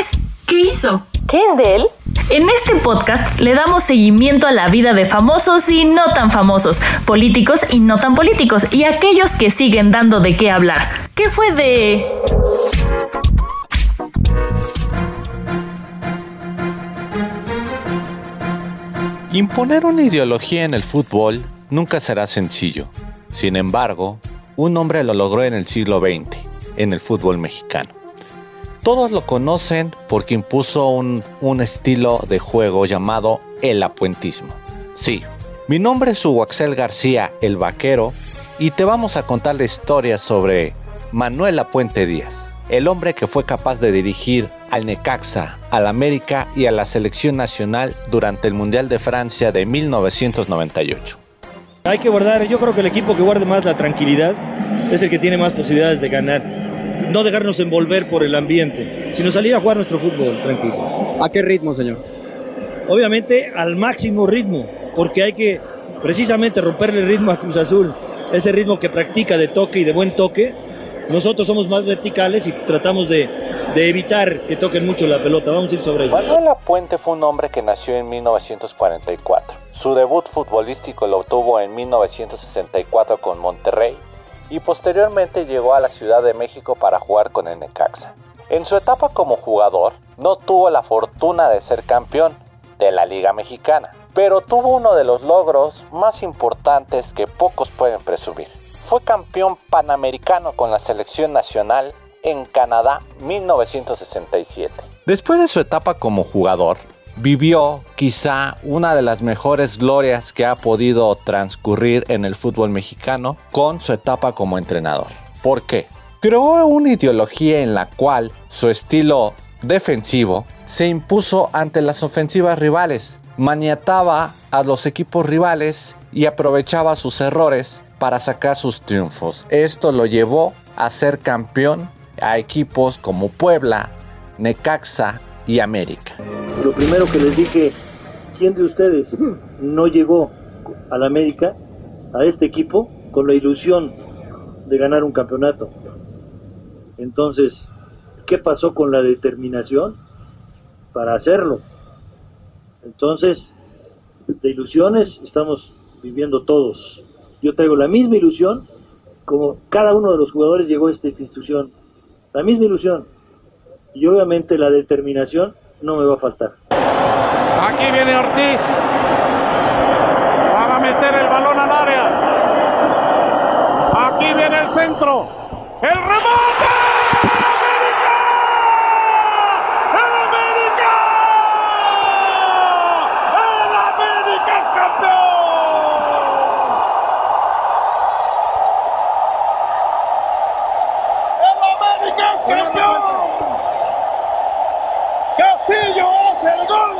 es? ¿Qué hizo? ¿Qué es de él? En este podcast le damos seguimiento a la vida de famosos y no tan famosos, políticos y no tan políticos, y aquellos que siguen dando de qué hablar. ¿Qué fue de... Imponer una ideología en el fútbol nunca será sencillo. Sin embargo, un hombre lo logró en el siglo XX, en el fútbol mexicano. Todos lo conocen porque impuso un, un estilo de juego llamado el apuentismo. Sí, mi nombre es Hugo Axel García, el vaquero, y te vamos a contar la historia sobre Manuel Apuente Díaz, el hombre que fue capaz de dirigir al Necaxa, al América y a la selección nacional durante el Mundial de Francia de 1998. Hay que guardar, yo creo que el equipo que guarde más la tranquilidad es el que tiene más posibilidades de ganar. No dejarnos envolver por el ambiente, sino salir a jugar nuestro fútbol tranquilo. ¿A qué ritmo, señor? Obviamente al máximo ritmo, porque hay que precisamente romperle el ritmo a Cruz Azul, ese ritmo que practica de toque y de buen toque. Nosotros somos más verticales y tratamos de, de evitar que toquen mucho la pelota. Vamos a ir sobre ello. Manuel Apuente fue un hombre que nació en 1944. Su debut futbolístico lo obtuvo en 1964 con Monterrey y posteriormente llegó a la Ciudad de México para jugar con el Necaxa. En su etapa como jugador no tuvo la fortuna de ser campeón de la Liga Mexicana, pero tuvo uno de los logros más importantes que pocos pueden presumir. Fue campeón panamericano con la selección nacional en Canadá 1967. Después de su etapa como jugador, vivió quizá una de las mejores glorias que ha podido transcurrir en el fútbol mexicano con su etapa como entrenador. ¿Por qué? Creó una ideología en la cual su estilo defensivo se impuso ante las ofensivas rivales, maniataba a los equipos rivales y aprovechaba sus errores para sacar sus triunfos. Esto lo llevó a ser campeón a equipos como Puebla, Necaxa y América. Lo primero que les dije, ¿quién de ustedes no llegó al América, a este equipo, con la ilusión de ganar un campeonato? Entonces, ¿qué pasó con la determinación para hacerlo? Entonces, de ilusiones estamos viviendo todos. Yo traigo la misma ilusión como cada uno de los jugadores llegó a esta institución. La misma ilusión. Y obviamente la determinación no me va a faltar. Aquí viene Ortiz para meter el balón al área. Aquí viene el centro. El remate.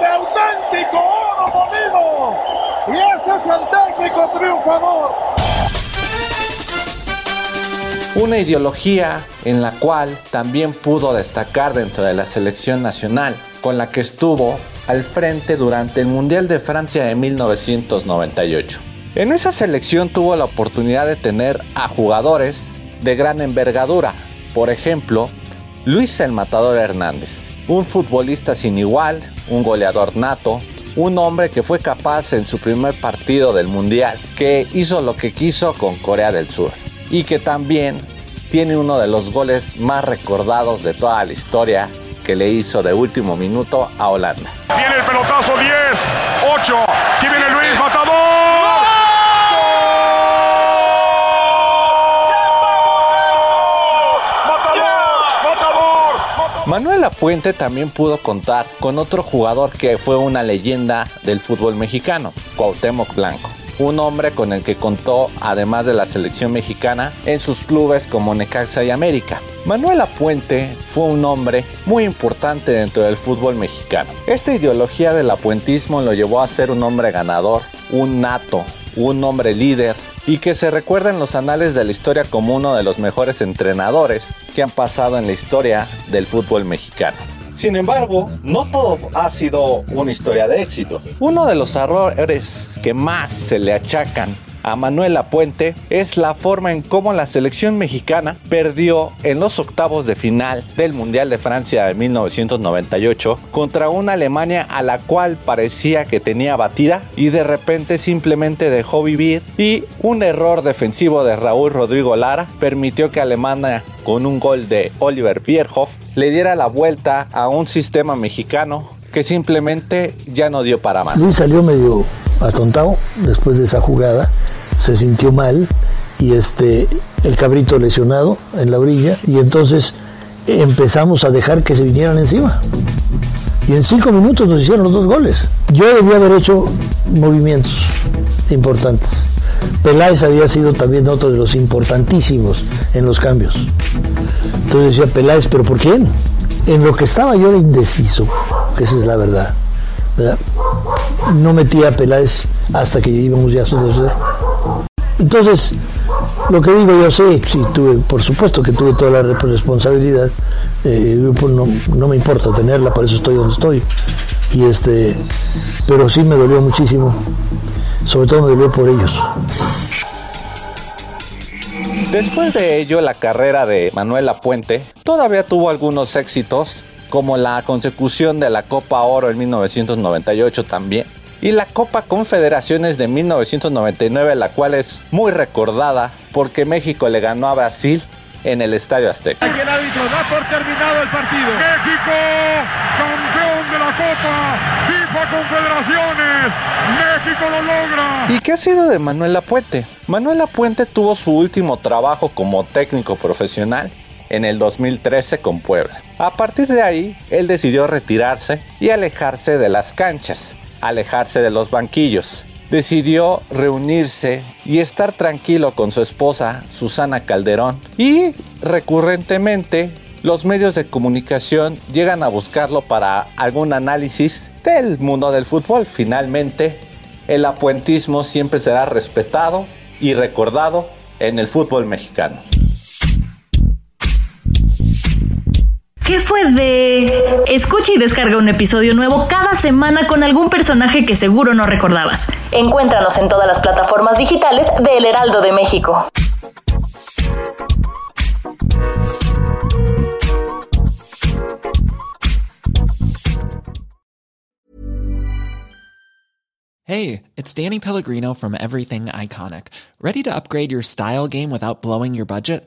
De auténtico oro molido. Y este es el técnico triunfador. Una ideología en la cual también pudo destacar dentro de la selección nacional, con la que estuvo al frente durante el Mundial de Francia de 1998. En esa selección tuvo la oportunidad de tener a jugadores de gran envergadura, por ejemplo, Luis el Matador Hernández, un futbolista sin igual, un goleador nato, un hombre que fue capaz en su primer partido del Mundial, que hizo lo que quiso con Corea del Sur y que también tiene uno de los goles más recordados de toda la historia que le hizo de último minuto a Holanda. Viene el pelotazo 10, 8. Aquí viene Luis. Manuel Apuente también pudo contar con otro jugador que fue una leyenda del fútbol mexicano, Cuauhtémoc Blanco. un hombre con el que contó, además de la selección mexicana, en sus clubes como Necaxa y América. Manuel Apuente fue un hombre muy importante dentro del fútbol mexicano. Esta ideología del apuentismo lo llevó a ser un hombre ganador, un nato, un hombre líder y que se recuerda en los anales de la historia como uno de los mejores entrenadores que han pasado en la historia del fútbol mexicano. Sin embargo, no todo ha sido una historia de éxito. Uno de los errores que más se le achacan a Manuel Lapuente es la forma en cómo la selección mexicana perdió en los octavos de final del Mundial de Francia de 1998 contra una Alemania a la cual parecía que tenía batida y de repente simplemente dejó vivir y un error defensivo de Raúl Rodrigo Lara permitió que Alemania con un gol de Oliver Bierhoff le diera la vuelta a un sistema mexicano que simplemente ya no dio para más. Luis salió medio atontado después de esa jugada, se sintió mal y este el cabrito lesionado en la orilla y entonces empezamos a dejar que se vinieran encima. Y en cinco minutos nos hicieron los dos goles. Yo debía haber hecho movimientos importantes. Peláez había sido también otro de los importantísimos en los cambios. Entonces decía Peláez, ¿pero por quién? En lo que estaba yo era indeciso, que esa es la verdad. No metía a Peláez hasta que íbamos ya a 2 Entonces, lo que digo yo sé, sí, tuve, por supuesto que tuve toda la responsabilidad, eh, no, no, me importa tenerla, por eso estoy donde estoy. Y este, pero sí me dolió muchísimo, sobre todo me dolió por ellos. Después de ello, la carrera de Manuel Puente todavía tuvo algunos éxitos, como la consecución de la Copa Oro en 1998 también, y la Copa Confederaciones de 1999, la cual es muy recordada porque México le ganó a Brasil en el Estadio Azteca. Aquí el árbitro da por terminado el partido. México, campeón de la Copa FIFA Confederaciones. México lo logra. ¿Y qué ha sido de Manuel Apuente? Manuel Apuente tuvo su último trabajo como técnico profesional en el 2013 con Puebla. A partir de ahí, él decidió retirarse y alejarse de las canchas alejarse de los banquillos. Decidió reunirse y estar tranquilo con su esposa Susana Calderón y recurrentemente los medios de comunicación llegan a buscarlo para algún análisis del mundo del fútbol. Finalmente, el apuentismo siempre será respetado y recordado en el fútbol mexicano. ¿Qué fue de...? Escucha y descarga un episodio nuevo cada semana con algún personaje que seguro no recordabas. Encuéntranos en todas las plataformas digitales de El Heraldo de México. Hey, it's Danny Pellegrino from Everything Iconic. ¿Ready to upgrade your style game without blowing your budget?